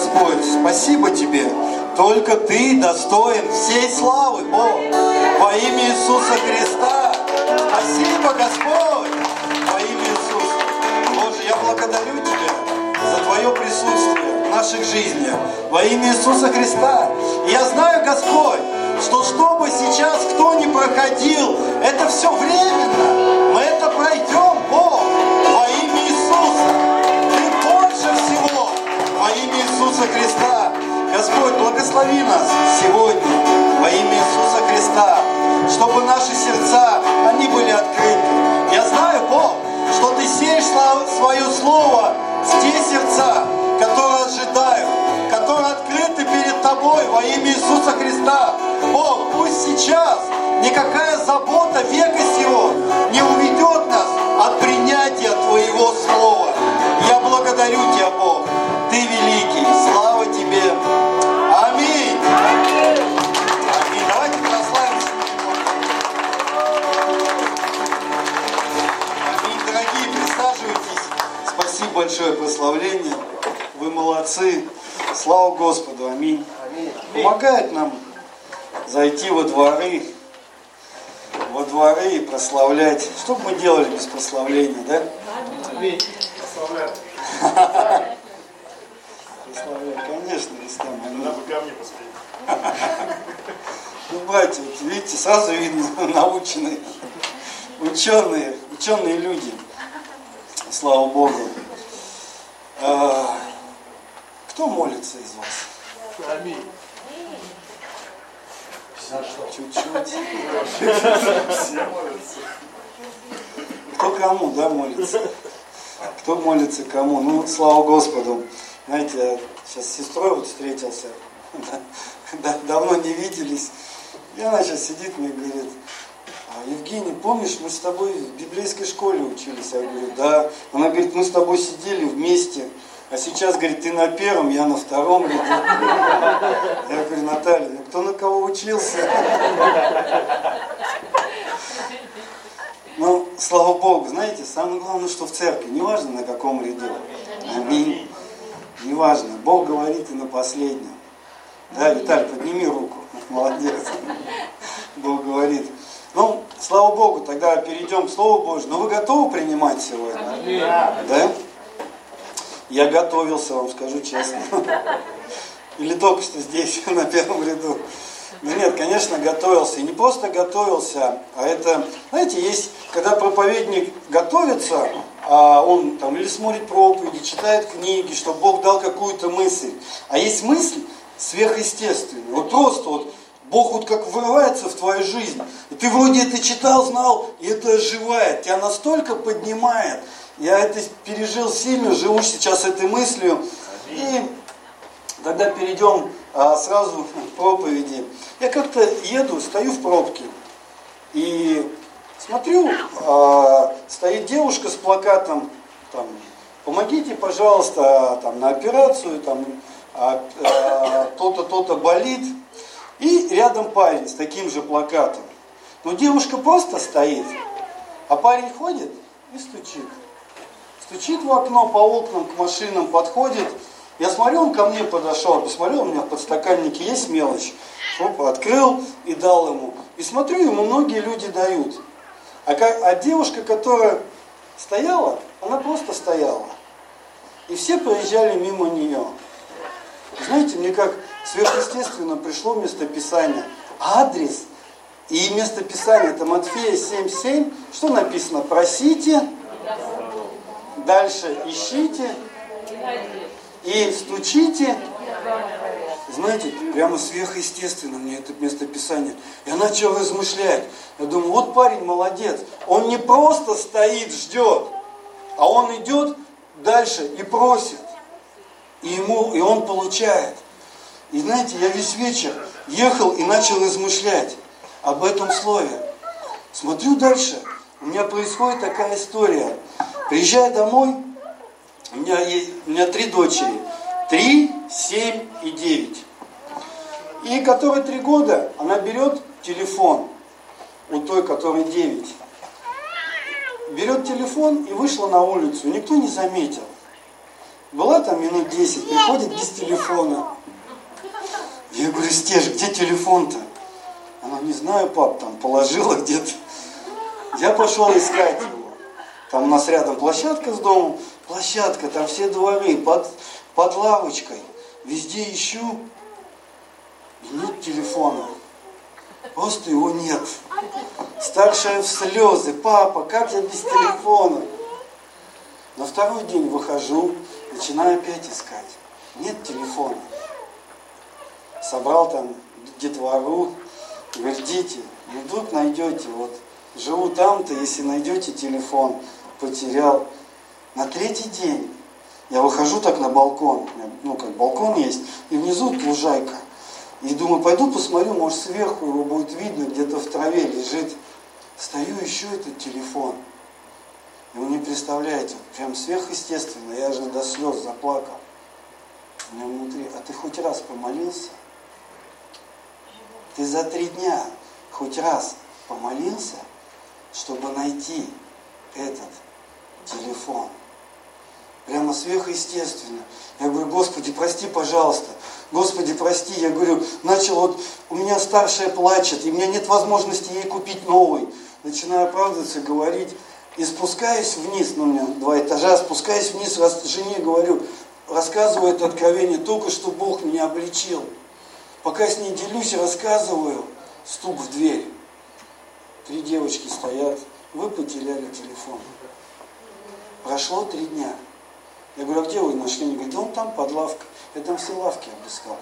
Господь, спасибо Тебе. Только Ты достоин всей славы, Бог. Во имя Иисуса Христа. Спасибо, Господь. Во имя Иисуса. Боже, я благодарю Тебя за Твое присутствие в наших жизнях. Во имя Иисуса Христа. Я знаю, Господь, что что бы сейчас кто ни проходил, это все временно. Иисуса Христа. Господь, благослови нас сегодня во имя Иисуса Христа, чтобы наши сердца, они были открыты. Я знаю, Бог, что Ты сеешь свое Слово в те сердца, которые ожидают, которые открыты перед Тобой во имя Иисуса Христа. Бог, пусть сейчас никакая забота века сего не уведет нас от принятия Твоего Слова. Я благодарю Тебя, Бог. Ты великий. Слава Тебе. Аминь. Аминь. Давайте прославимся. Аминь. Дорогие, присаживайтесь. Спасибо большое прославление. Вы молодцы. Слава Господу. Аминь. Помогает нам зайти во дворы, во дворы и прославлять. Что бы мы делали без прославления, да? Аминь. Прославлять, конечно, Рустам. Надо бы камни посадить. Ну, братья, вот видите, сразу видно наученные, ученые, ученые люди. Слава Богу. А, кто молится из вас? Аминь. Чуть-чуть. Все молятся. Кто кому, да, молится? Кто молится кому? Ну, слава Господу. Знаете, я сейчас с сестрой вот встретился, да, давно не виделись. И она сейчас сидит мне говорит, а, Евгений, помнишь, мы с тобой в библейской школе учились? Я говорю, да. Она говорит, мы с тобой сидели вместе, а сейчас, говорит, ты на первом, я на втором ряду. Я говорю, Наталья, ну кто на кого учился? Ну, слава Богу, знаете, самое главное, что в церкви, неважно на каком ряду. Аминь. Неважно, Бог говорит и на последнем. Да, Виталий, подними руку. Молодец. Бог говорит. Ну, слава Богу, тогда перейдем к Слову Божьему. Но вы готовы принимать сегодня? Да? Я готовился, вам скажу честно. Или только что здесь, на первом ряду. Ну нет, конечно, готовился. И не просто готовился, а это, знаете, есть, когда проповедник готовится, а он там или смотрит проповеди, читает книги, чтобы Бог дал какую-то мысль. А есть мысль сверхъестественная. Вот просто вот Бог вот как вырывается в твою жизнь. И ты вроде это читал, знал, и это оживает. Тебя настолько поднимает. Я это пережил сильно, живу сейчас этой мыслью. И тогда перейдем а, сразу к проповеди. Я как-то еду, стою в пробке. И смотрю, а, стоит девушка с плакатом, там, помогите, пожалуйста, там, на операцию, там, а, а, то-то, то-то болит. И рядом парень с таким же плакатом. Но девушка просто стоит, а парень ходит и стучит. Стучит в окно, по окнам, к машинам подходит. Я смотрю, он ко мне подошел, посмотрел, у меня в подстаканнике есть мелочь. Оп, открыл и дал ему. И смотрю, ему многие люди дают. А, а девушка, которая стояла, она просто стояла. И все проезжали мимо нее. Знаете, мне как сверхъестественно пришло местописание. Адрес и местописание, это Матфея 7.7, что написано? Просите, дальше ищите и стучите. Знаете, прямо сверхъестественно мне это местописание. Я начал размышлять. Я думаю, вот парень молодец. Он не просто стоит, ждет, а он идет дальше и просит. И, ему, и он получает. И знаете, я весь вечер ехал и начал размышлять об этом слове. Смотрю дальше. У меня происходит такая история. Приезжаю домой, у меня, есть, у меня три дочери. Три, семь и девять. И которой три года, она берет телефон у той, которой девять. Берет телефон и вышла на улицу. Никто не заметил. Была там минут 10, приходит без телефона. Я говорю, Стеж, где телефон-то? Она, не знаю, пап, там положила где-то. Я пошел искать его. Там у нас рядом площадка с домом, площадка, там все дворы, под, под лавочкой. Везде ищу, и нет телефона. Просто его нет. Старшая в слезы. Папа, как я без телефона? На второй день выхожу, начинаю опять искать. Нет телефона. Собрал там детвору, говорит, ну вдруг найдете, вот живу там-то, если найдете телефон, потерял. На третий день я выхожу так на балкон, ну как балкон есть, и внизу лужайка. И думаю, пойду посмотрю, может сверху его будет видно, где-то в траве лежит. Стою, ищу этот телефон. И вы не представляете, прям сверхъестественно, я же до слез заплакал. У меня внутри, а ты хоть раз помолился? Ты за три дня хоть раз помолился, чтобы найти этот телефон? Прямо сверхъестественно. Я говорю, Господи, прости, пожалуйста. Господи, прости. Я говорю, начал вот, у меня старшая плачет, и у меня нет возможности ей купить новый. Начинаю оправдываться, говорить. И спускаюсь вниз, ну у меня два этажа, спускаюсь вниз, раз, жене говорю, рассказываю это откровение, только что Бог меня обличил. Пока с ней делюсь и рассказываю, стук в дверь. Три девочки стоят, вы потеряли телефон. Прошло три дня. Я говорю, а где вы нашли? Они говорят, да он там под лавкой. Я там все лавки обыскал.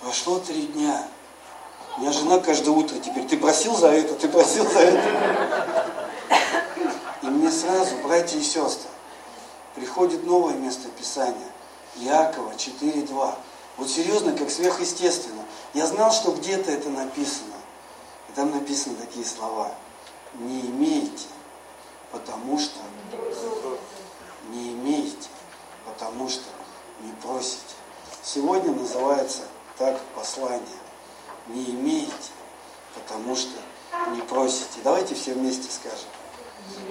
Прошло три дня. У меня жена каждое утро теперь, ты просил за это, ты просил за это. И мне сразу, братья и сестры, приходит новое место Писания. Якова 4.2. Вот серьезно, как сверхъестественно. Я знал, что где-то это написано. И там написаны такие слова. Не имеете, потому что не имеете, потому что не просите. Сегодня называется так послание. Не имеете, потому что не просите. Давайте все вместе скажем.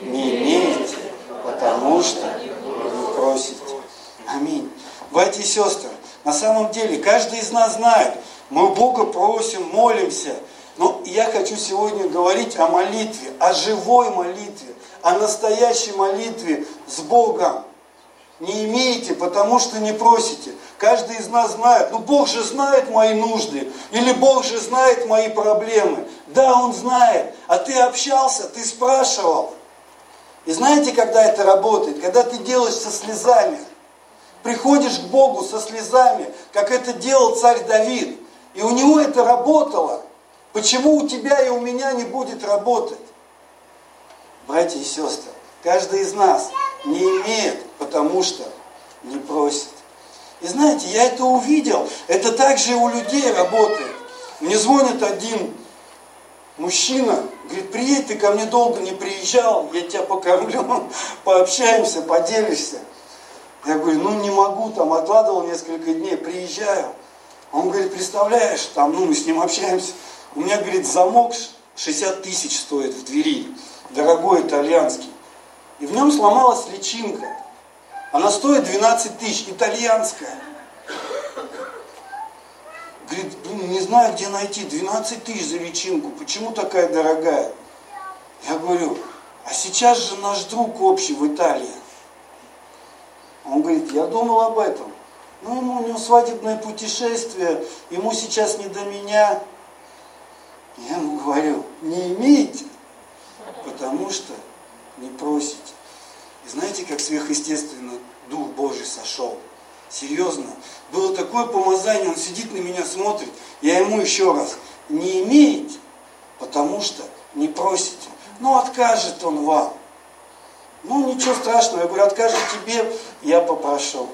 Не имеете, потому что не просите. Аминь. Братья и сестры, на самом деле каждый из нас знает, мы Бога просим, молимся. Но я хочу сегодня говорить о молитве, о живой молитве, о настоящей молитве с Богом. Не имеете, потому что не просите. Каждый из нас знает, ну Бог же знает мои нужды, или Бог же знает мои проблемы. Да, Он знает, а ты общался, ты спрашивал. И знаете, когда это работает? Когда ты делаешь со слезами. Приходишь к Богу со слезами, как это делал царь Давид. И у него это работало. Почему у тебя и у меня не будет работать? Братья и сестры, каждый из нас не имеет, потому что не просит. И знаете, я это увидел, это также у людей работает. Мне звонит один мужчина, говорит, приедь, ты ко мне долго не приезжал, я тебя покормлю, пообщаемся, поделишься. Я говорю, ну не могу, там откладывал несколько дней, приезжаю. Он говорит, представляешь, там, ну мы с ним общаемся, у меня, говорит, замок 60 тысяч стоит в двери дорогой итальянский. И в нем сломалась личинка. Она стоит 12 тысяч, итальянская. Говорит, не знаю, где найти, 12 тысяч за личинку, почему такая дорогая? Я говорю, а сейчас же наш друг общий в Италии. Он говорит, я думал об этом. Ну, ему, у него свадебное путешествие, ему сейчас не до меня. Я ему говорю, не имеете, потому что не просите. И знаете, как сверхъестественно Дух Божий сошел? Серьезно. Было такое помазание, он сидит на меня, смотрит. Я ему еще раз, не имеете, потому что не просите. Ну, откажет он вам. Ну, ничего страшного. Я говорю, откажет тебе, я попрошу.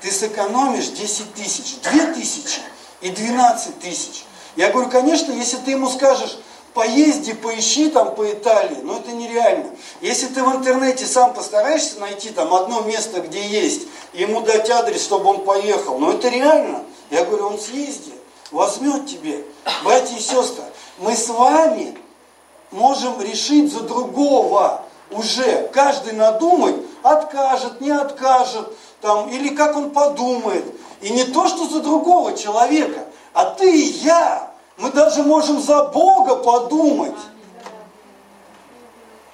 Ты сэкономишь 10 тысяч, 2 тысячи и 12 тысяч. Я говорю, конечно, если ты ему скажешь, поезди, поищи там по Италии, но это нереально. Если ты в интернете сам постараешься найти там одно место, где есть, ему дать адрес, чтобы он поехал, но это реально. Я говорю, он съездит, возьмет тебе. Братья и сестры, мы с вами можем решить за другого. уже каждый надумает, откажет, не откажет, там, или как он подумает. И не то, что за другого человека, а ты и я. Мы даже можем за Бога подумать.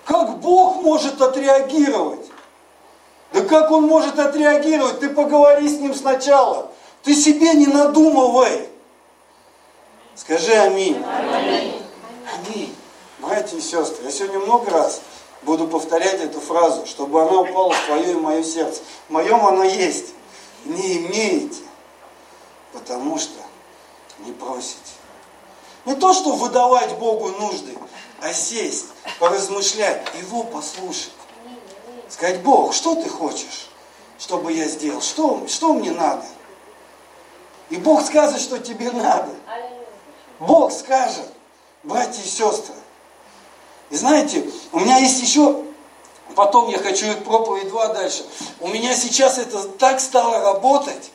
Как Бог может отреагировать? Да как Он может отреагировать? Ты поговори с Ним сначала. Ты себе не надумывай. Скажи аминь. Аминь. Аминь. Братья и сестры, я сегодня много раз буду повторять эту фразу, чтобы она упала в твое и мое сердце. В моем она есть. Не имеете, потому что не просите. Не то, что выдавать Богу нужды, а сесть, поразмышлять, Его послушать. Сказать, Бог, что ты хочешь, чтобы я сделал? Что, что мне надо? И Бог скажет, что тебе надо. Бог скажет, братья и сестры. И знаете, у меня есть еще, потом я хочу проповедь 2 дальше. У меня сейчас это так стало работать.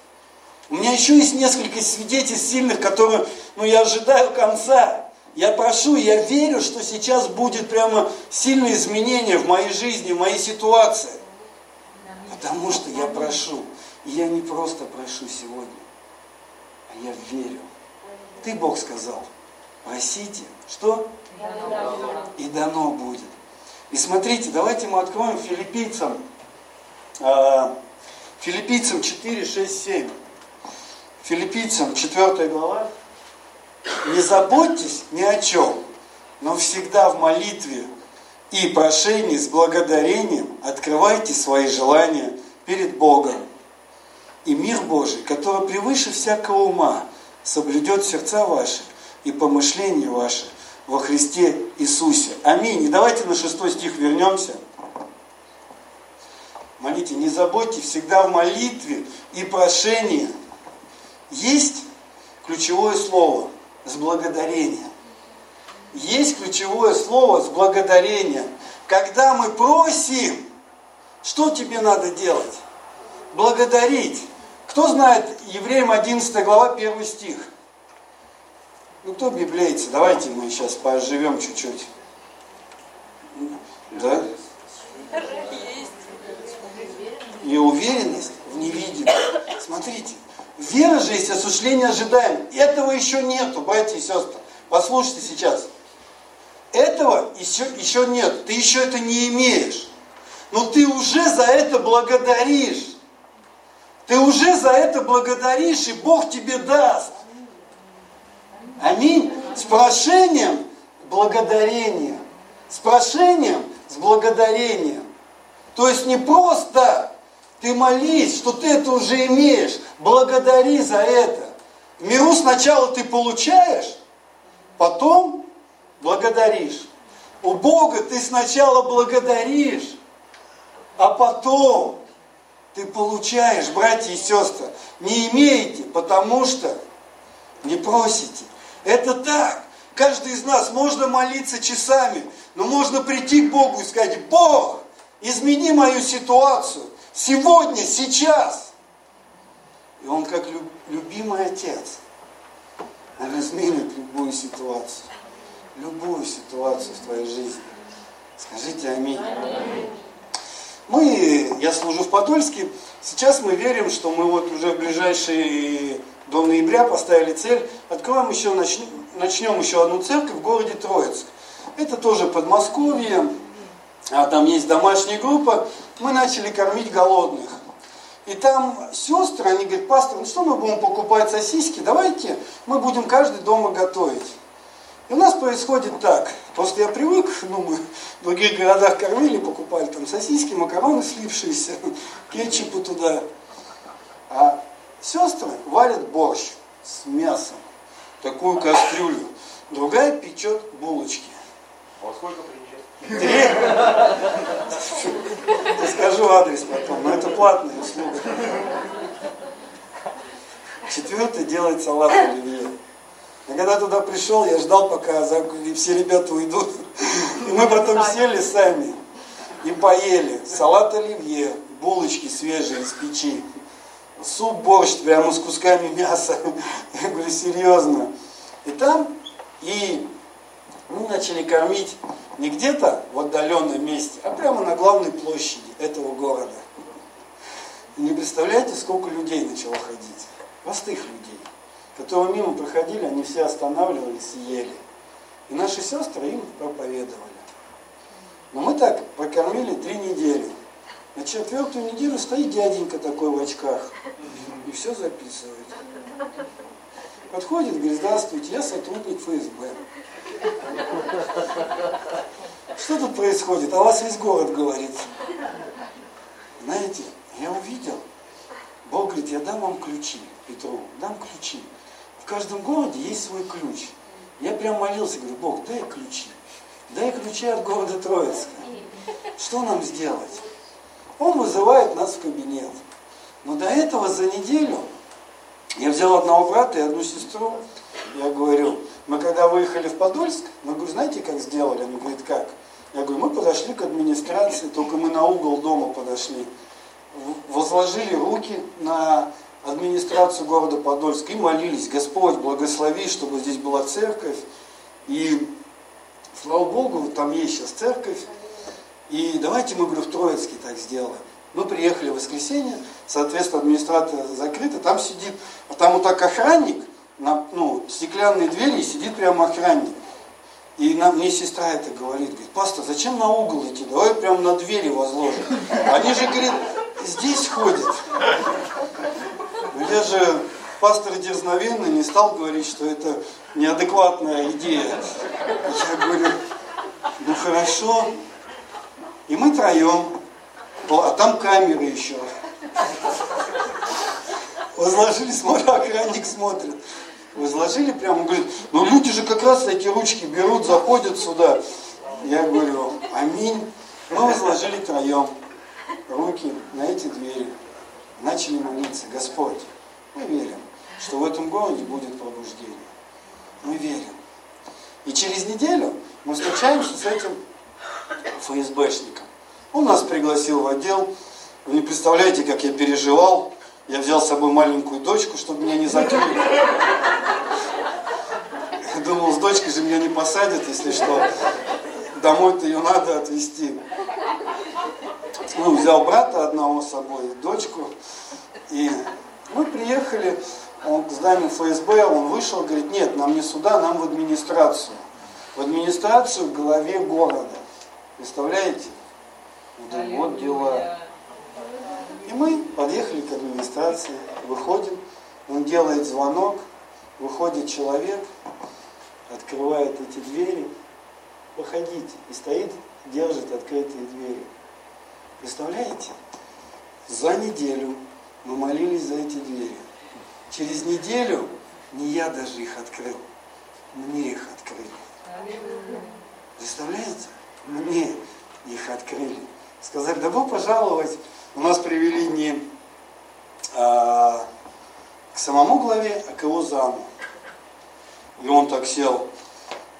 У меня еще есть несколько свидетельств сильных, которые, ну, я ожидаю конца. Я прошу, я верю, что сейчас будет прямо сильное изменение в моей жизни, в моей ситуации. Потому что я прошу. И я не просто прошу сегодня, а я верю. Ты, Бог, сказал, просите, что? И дано будет. И смотрите, давайте мы откроем филиппийцам, э, филиппийцам 4, 6, 7. Филиппийцам 4 глава. Не заботьтесь ни о чем, но всегда в молитве и прошении с благодарением открывайте свои желания перед Богом. И мир Божий, который превыше всякого ума, соблюдет сердца ваши и помышления ваши во Христе Иисусе. Аминь. И давайте на шестой стих вернемся. Молите, не забудьте всегда в молитве и прошении. Есть ключевое слово с благодарением. Есть ключевое слово с благодарением. Когда мы просим, что тебе надо делать? Благодарить. Кто знает Евреям 11 глава 1 стих? Ну кто библейцы? Давайте мы сейчас поживем чуть-чуть. Да? И уверенность в невидимом. Смотрите, Вера же есть осуществление ожидаем. Этого еще нету, братья и сестры. Послушайте сейчас. Этого еще, еще нет. Ты еще это не имеешь. Но ты уже за это благодаришь. Ты уже за это благодаришь, и Бог тебе даст. Аминь. С прошением благодарения. С прошением с благодарением. То есть не просто ты молись, что ты это уже имеешь. Благодари за это. Миру сначала ты получаешь, потом благодаришь. У Бога ты сначала благодаришь, а потом ты получаешь, братья и сестры. Не имеете, потому что не просите. Это так. Каждый из нас можно молиться часами, но можно прийти к Богу и сказать, Бог, измени мою ситуацию сегодня, сейчас. И он как любимый отец разменит любую ситуацию. Любую ситуацию в твоей жизни. Скажите аминь. аминь. Мы, я служу в Подольске, сейчас мы верим, что мы вот уже в ближайшие до ноября поставили цель, откроем еще, начнем, начнем еще одну церковь в городе Троицк. Это тоже Подмосковье, а там есть домашняя группа, мы начали кормить голодных. И там сестры, они говорят, пастор, ну что мы будем покупать сосиски, давайте мы будем каждый дома готовить. И у нас происходит так, просто я привык, ну мы в других городах кормили, покупали там сосиски, макароны слившиеся, кетчупу туда. А сестры варят борщ с мясом, такую кастрюлю. Другая печет булочки. А во сколько? Три. скажу адрес потом, но это платная услуга. Четвертый делает салат оливье. Я когда туда пришел, я ждал, пока все ребята уйдут. И мы потом сели сами и поели. Салат оливье, булочки свежие из печи. Суп, борщ прямо с кусками мяса. Я говорю, серьезно. И там, и мы начали кормить Не где-то в отдаленном месте, а прямо на главной площади этого города. Не представляете, сколько людей начало ходить. Простых людей, которые мимо проходили, они все останавливались и ели. И наши сестры им проповедовали. Но мы так прокормили три недели. На четвертую неделю стоит дяденька такой в очках и все записывает. Подходит, говорит, здравствуйте, я сотрудник ФСБ. Что тут происходит? А вас весь город говорит. Знаете, я увидел, Бог говорит, я дам вам ключи, Петру, дам ключи. В каждом городе есть свой ключ. Я прям молился, говорю, Бог, дай ключи. Дай ключи от города Троицка. Что нам сделать? Он вызывает нас в кабинет. Но до этого за неделю я взял одного брата и одну сестру. Я говорю, мы когда выехали в Подольск, мы говорю, знаете, как сделали? Они говорят, как? Я говорю, мы подошли к администрации, только мы на угол дома подошли. Возложили руки на администрацию города Подольск и молились, Господь, благослови, чтобы здесь была церковь. И слава Богу, там есть сейчас церковь. И давайте мы, говорю, в Троицке так сделаем. Мы приехали в воскресенье, соответственно, администрация закрыта, там сидит, а там вот так охранник, на, ну, стеклянные двери, и сидит прямо охранник. И нам, мне сестра это говорит, говорит, пастор, зачем на угол идти, давай прямо на двери возложим. Они же, говорит, здесь ходят. Я же пастор дерзновенный не стал говорить, что это неадекватная идея. Я говорю, ну хорошо. И мы троем, а там камеры еще. Возложили, смотрю, охранник смотрит. Возложили прямо, говорит, ну люди же как раз эти ручки берут, заходят сюда. Я говорю, аминь. Мы возложили троем руки на эти двери. Начали молиться, Господь, мы верим, что в этом городе будет пробуждение. Мы верим. И через неделю мы встречаемся с этим ФСБшником. Он нас пригласил в отдел. Вы не представляете, как я переживал. Я взял с собой маленькую дочку, чтобы меня не закрыли. Думал, с дочкой же меня не посадят, если что. Домой-то ее надо отвезти. Ну, взял брата одного с собой, дочку. И мы приехали, он к зданию ФСБ, он вышел, говорит, нет, нам не сюда, нам в администрацию. В администрацию в голове города. Представляете? Вот, вот дела. И мы подъехали к администрации, выходим, он делает звонок, выходит человек, открывает эти двери, выходите, и стоит, держит открытые двери. Представляете? За неделю мы молились за эти двери. Через неделю не я даже их открыл, мне их открыли. Представляете? Мне их открыли. Сказали, добро пожаловать. У нас привели не а, к самому главе, а к его заму. И он так сел.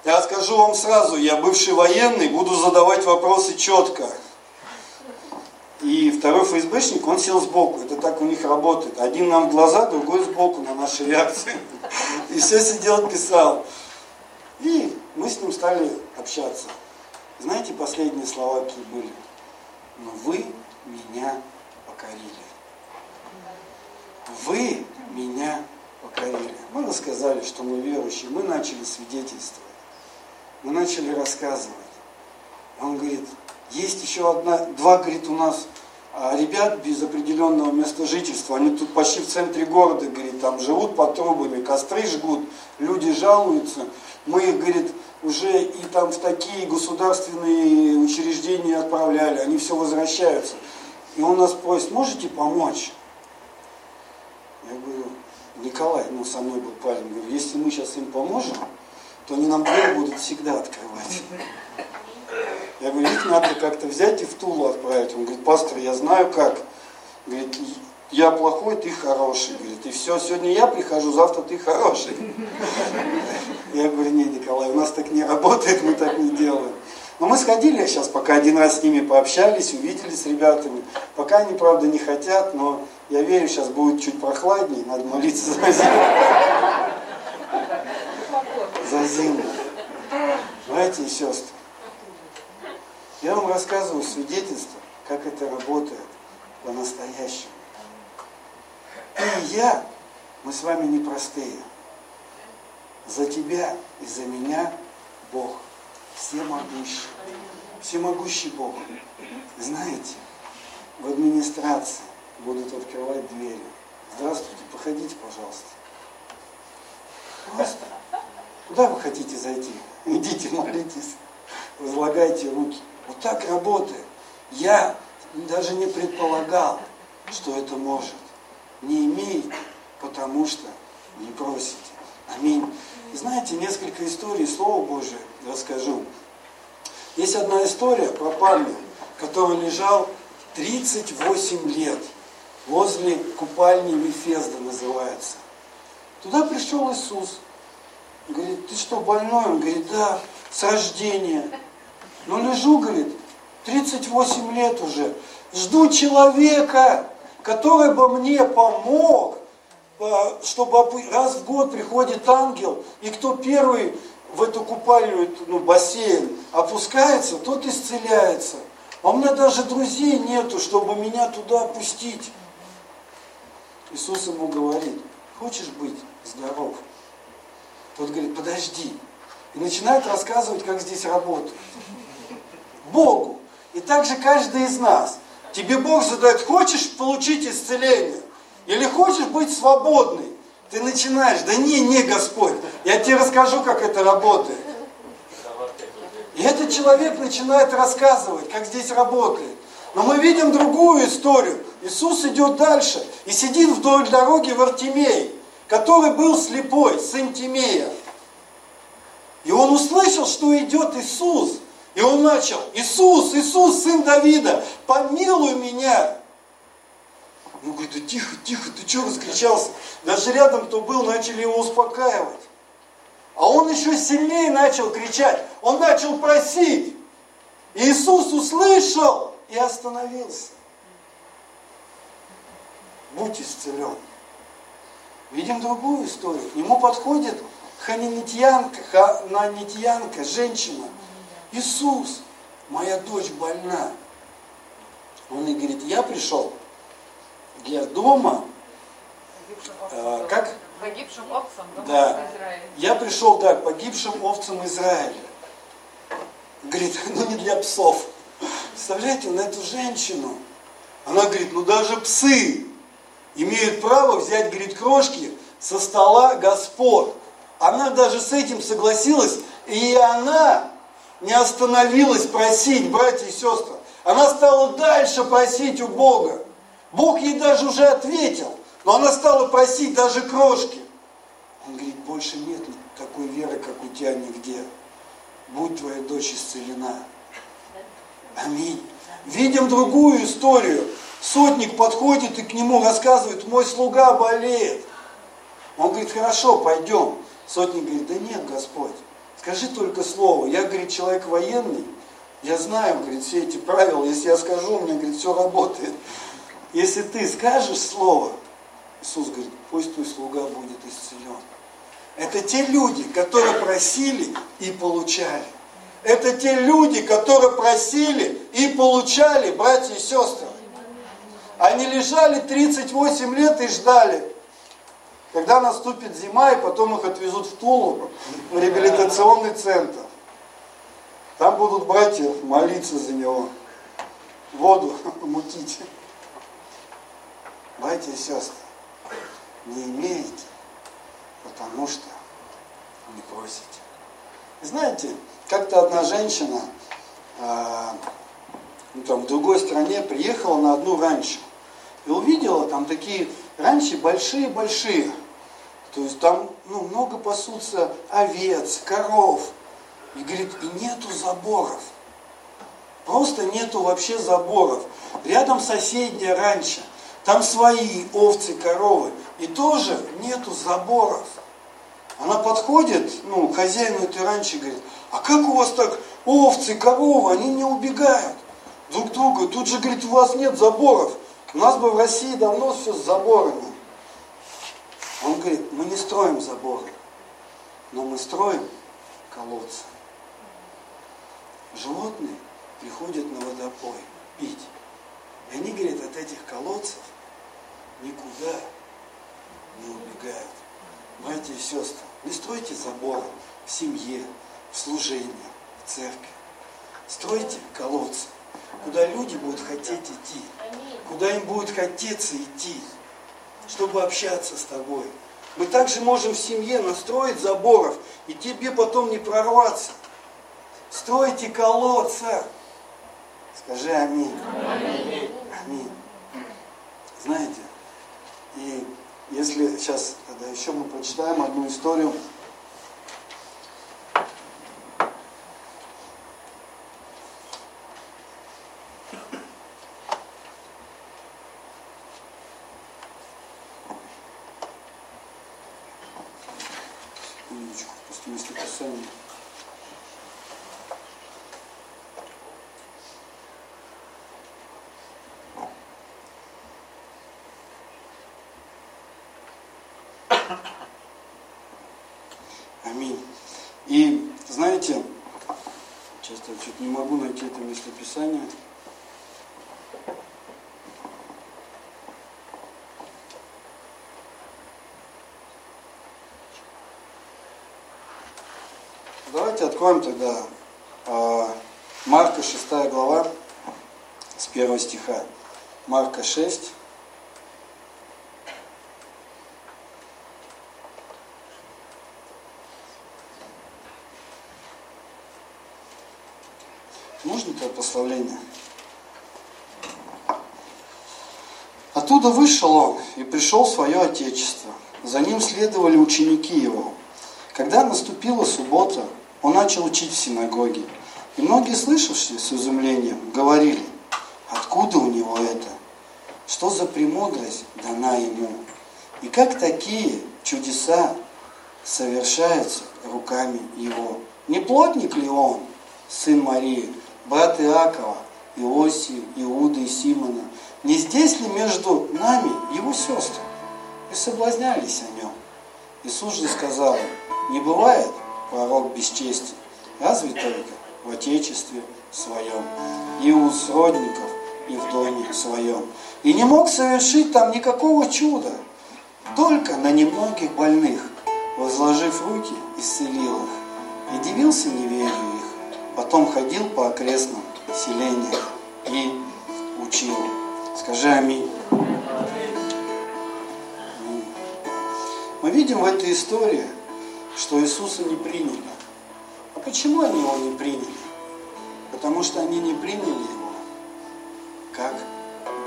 Я скажу вам сразу, я бывший военный, буду задавать вопросы четко. И второй ФСБшник, он сел сбоку. Это так у них работает. Один нам в глаза, другой сбоку на наши реакции. И все сидел, писал. И мы с ним стали общаться. Знаете, последние слова какие были? Но вы меня покорили. Вы меня покорили. Мы рассказали, что мы верующие, мы начали свидетельствовать. Мы начали рассказывать. Он говорит, есть еще одна, два, говорит, у нас а, ребят без определенного места жительства. Они тут почти в центре города, говорит, там живут под трубами, костры жгут, люди жалуются. Мы их, говорит, уже и там в такие государственные учреждения отправляли, они все возвращаются. И он нас просит, можете помочь? Я говорю, Николай, ну со мной был парень, говорю, если мы сейчас им поможем, то они нам дверь будут всегда открывать. Я говорю, их надо как-то взять и в Тулу отправить. Он говорит, пастор, я знаю как. Говорит, я плохой, ты хороший. Говорит, и все, сегодня я прихожу, завтра ты хороший. Я говорю, не, Николай, у нас так не работает, мы так не делаем. Но мы сходили сейчас, пока один раз с ними пообщались, увиделись с ребятами. Пока они, правда, не хотят, но я верю, сейчас будет чуть прохладнее, надо молиться за зиму. За зиму. Знаете, сестры, Я вам рассказываю свидетельство, как это работает по-настоящему. Ты и я, мы с вами непростые. За тебя и за меня Бог всемогущий. Всемогущий Бог. Знаете, в администрации будут открывать двери. Здравствуйте, проходите, пожалуйста. Просто. Куда вы хотите зайти? Идите, молитесь, возлагайте руки. Вот так работает. Я даже не предполагал, что это может. Не имеет, потому что не просите. Аминь. Знаете, несколько историй, Слово Божие расскажу. Есть одна история про парня, который лежал 38 лет возле купальни Вифезда называется. Туда пришел Иисус. Говорит, ты что, больной? Он говорит, да, с рождения. Но лежу, говорит, 38 лет уже. Жду человека, который бы мне помог, чтобы раз в год приходит ангел, и кто первый в эту купальню, ну, бассейн опускается, тот исцеляется. А у меня даже друзей нету, чтобы меня туда опустить. Иисус ему говорит, хочешь быть здоров? Тот говорит, подожди. И начинает рассказывать, как здесь работает. Богу. И также каждый из нас. Тебе Бог задает, хочешь получить исцеление? Или хочешь быть свободный? Ты начинаешь, да не, не, Господь, я тебе расскажу, как это работает. И этот человек начинает рассказывать, как здесь работает. Но мы видим другую историю. Иисус идет дальше и сидит вдоль дороги в Артемей, который был слепой, сын Тимея. И он услышал, что идет Иисус. И он начал, Иисус, Иисус, сын Давида, помилуй меня. Он говорит, да тихо, тихо, ты что раскричался? Даже рядом кто был, начали его успокаивать. А он еще сильнее начал кричать, он начал просить. Иисус услышал и остановился. Будь исцелен. Видим другую историю. К нему подходит ханинитьянка, хананитьянка, женщина. Иисус, моя дочь больна. Он и говорит, я пришел для дома, э, как? Погибшим овцам да. Я пришел, да, к погибшим овцам Израиля. Говорит, ну не для псов. Представляете, на эту женщину, она говорит, ну даже псы имеют право взять, говорит, крошки со стола господ. Она даже с этим согласилась, и она не остановилась просить, братья и сестры. Она стала дальше просить у Бога. Бог ей даже уже ответил, но она стала просить даже крошки. Он говорит, больше нет такой веры, как у тебя нигде. Будь твоя дочь исцелена. Аминь. Видим другую историю. Сотник подходит и к нему рассказывает, мой слуга болеет. Он говорит, хорошо, пойдем. Сотник говорит, да нет, Господь, скажи только слово. Я, говорит, человек военный, я знаю, говорит, все эти правила, если я скажу, у меня, говорит, все работает. Если ты скажешь слово, Иисус говорит, пусть твой слуга будет исцелен. Это те люди, которые просили и получали. Это те люди, которые просили и получали, братья и сестры. Они лежали 38 лет и ждали, когда наступит зима, и потом их отвезут в Тулу, в реабилитационный центр. Там будут братья молиться за него, воду мутить братья и сестры, не имеете, потому что не просите. знаете, как-то одна женщина э, там, в другой стране приехала на одну ранчо и увидела там такие раньше большие-большие. То есть там ну, много пасутся овец, коров. И говорит, и нету заборов. Просто нету вообще заборов. Рядом соседняя раньше. Там свои овцы, коровы. И тоже нету заборов. Она подходит, ну, хозяину этой раньше говорит, а как у вас так овцы, коровы, они не убегают друг друга? Тут же, говорит, у вас нет заборов. У нас бы в России давно все с заборами. Он говорит, мы не строим заборы, но мы строим колодцы. Животные приходят на водопой пить. И они, говорят, от этих колодцев никуда не убегают. Братья и сестры, не стройте заборы в семье, в служении, в церкви. Стройте колодцы, куда люди будут хотеть идти, куда им будет хотеться идти, чтобы общаться с тобой. Мы также можем в семье настроить заборов, и тебе потом не прорваться. Стройте колодца. Скажи аминь. Аминь. аминь. Знаете, если сейчас, тогда еще мы прочитаем одну историю. Минуточку, просто местописание. Аминь. И знаете, часто я чуть не могу найти местописание. Давайте откроем тогда э, Марка 6 глава с 1 стиха. Марка 6, Прославление? Оттуда вышел он и пришел в свое отечество. За ним следовали ученики его. Когда наступила суббота, он начал учить в синагоге. И многие, слышавшие с изумлением, говорили, откуда у него это? Что за премудрость дана ему? И как такие чудеса совершаются руками его? Не плотник ли он, сын Марии, брат Иакова, Иосии, Иуды и Симона, не здесь ли между нами его сестры? И соблазнялись о нем. Иисус же сказал им, не бывает пророк бесчестен, разве только в Отечестве своем, и у сродников, и в доме своем. И не мог совершить там никакого чуда, только на немногих больных, возложив руки, исцелил их. И дивился неверию потом ходил по окрестным селениям и учил. Скажи аминь. Мы видим в этой истории, что Иисуса не приняли. А почему они его не приняли? Потому что они не приняли его как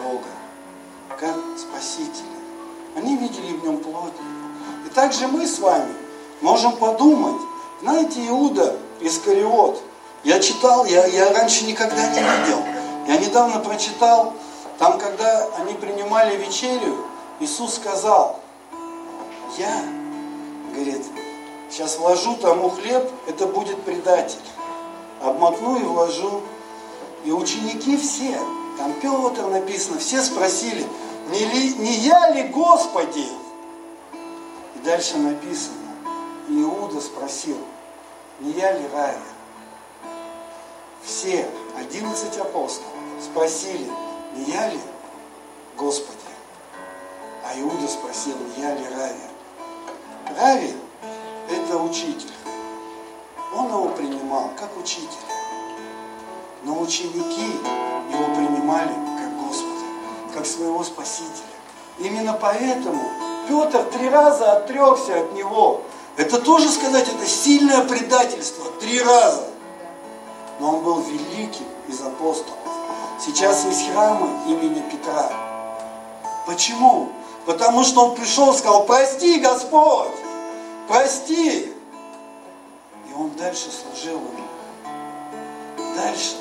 Бога, как Спасителя. Они видели в нем плотника. И также мы с вами можем подумать, знаете, Иуда Искариот, я читал, я, я раньше никогда не видел. Я недавно прочитал, там, когда они принимали вечерю, Иисус сказал, я, говорит, сейчас вложу тому хлеб, это будет предатель. Обмакну и вложу. И ученики все, там Петр написано, все спросили, не, ли, не я ли Господи? И дальше написано, Иуда спросил, не я ли Равия? Все, 11 апостолов, спросили, не я ли Господи? А Иуда спросил, не я ли Равия? Рави – это учитель. Он его принимал как учителя. Но ученики его принимали как Господа, как своего Спасителя. Именно поэтому Петр три раза отрекся от него. Это тоже сказать, это сильное предательство. Три раза. Но он был великим из апостолов. Сейчас есть храмы имени Петра. Почему? Потому что он пришел и сказал, прости, Господь, прости. И он дальше служил ему. Дальше.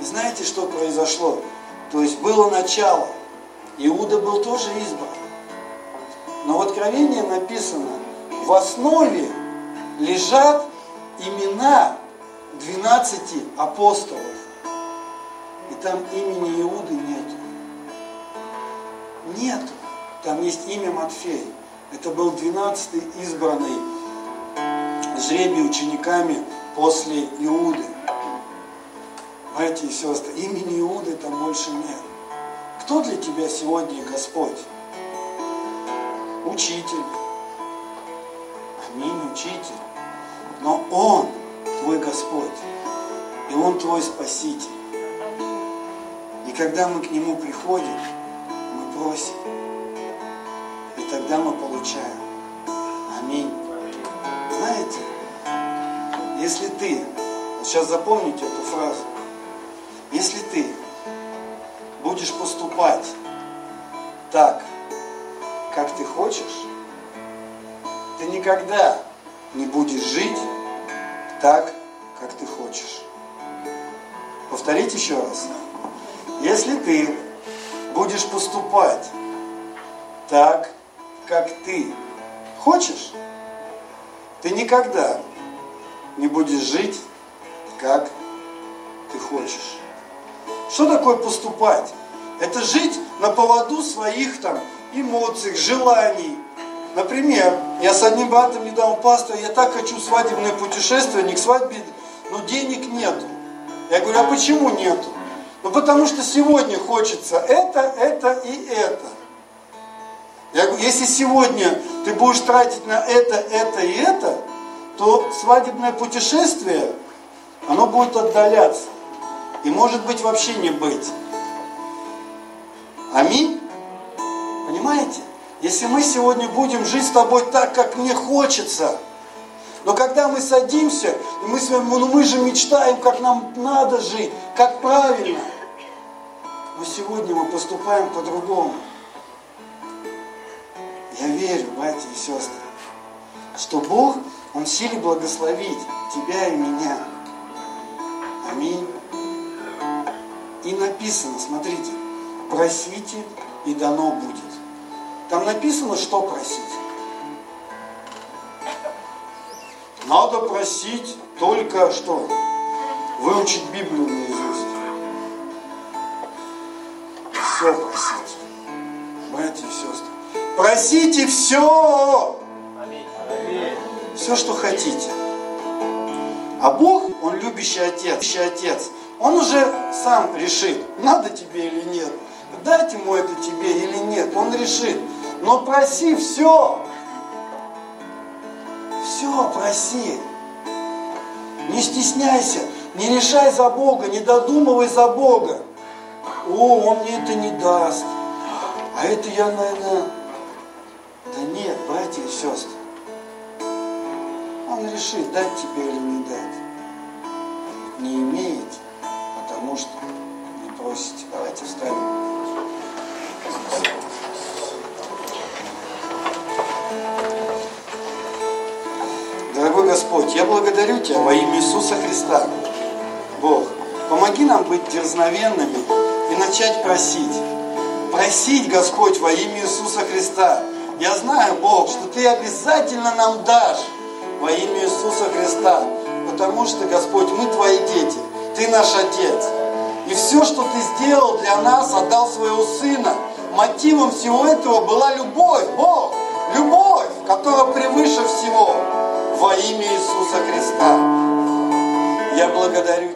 И знаете, что произошло? То есть было начало. Иуда был тоже избран. Но в Откровении написано, в основе лежат имена 12 апостолов. И там имени Иуды нету. Нету. Там есть имя Матфей. Это был 12-й избранный жребий учениками после Иуды. Братья и сестры, имени Иуды там больше нет. Кто для тебя сегодня Господь? Учитель. Аминь, учитель. Но Он твой Господь. И Он твой Спаситель. И когда мы к Нему приходим, мы просим. И тогда мы получаем. Аминь. Знаете, если ты, вот сейчас запомните эту фразу, если ты будешь поступать так, как ты хочешь, ты никогда не будешь жить так, как ты хочешь. Повторите еще раз. Если ты будешь поступать так, как ты хочешь, ты никогда не будешь жить, как ты хочешь. Что такое поступать? Это жить на поводу своих там эмоций, желаний. Например, я с одним братом недавно пастор, я так хочу свадебное путешествие, не к свадьбе, но денег нету. Я говорю, а почему нету? Ну потому что сегодня хочется это, это и это. Я говорю, если сегодня ты будешь тратить на это, это и это, то свадебное путешествие, оно будет отдаляться. И может быть вообще не быть. Аминь? Понимаете? Если мы сегодня будем жить с тобой так, как мне хочется, но когда мы садимся, и мы с вами, ну мы же мечтаем, как нам надо жить, как правильно. Но сегодня мы поступаем по-другому. Я верю, братья и сестры, что Бог, Он в силе благословить тебя и меня. Аминь. И написано, смотрите, просите и дано будет. Там написано, что просить. Надо просить только что? Выучить Библию наизусть. Все просить. Братья и сестры. Просите все. Все, что хотите. А Бог, Он любящий отец, отец. Он уже сам решит, надо тебе или нет. Дать ему это тебе или нет. Он решит. Но проси все. Все, проси. Не стесняйся, не решай за Бога, не додумывай за Бога. О, Он мне это не даст. А это я, наверное... Да нет, братья и сестры. Он решит, дать тебе или не дать. Не имеете, потому что не просите. Давайте встанем. Господь, я благодарю Тебя во имя Иисуса Христа. Бог, помоги нам быть дерзновенными и начать просить. Просить, Господь, во имя Иисуса Христа. Я знаю, Бог, что Ты обязательно нам дашь во имя Иисуса Христа. Потому что, Господь, мы Твои дети. Ты наш Отец. И все, что Ты сделал для нас, отдал Своего Сына. Мотивом всего этого была любовь, Бог. Любовь, которая превыше всего во имя Иисуса Христа. Я благодарю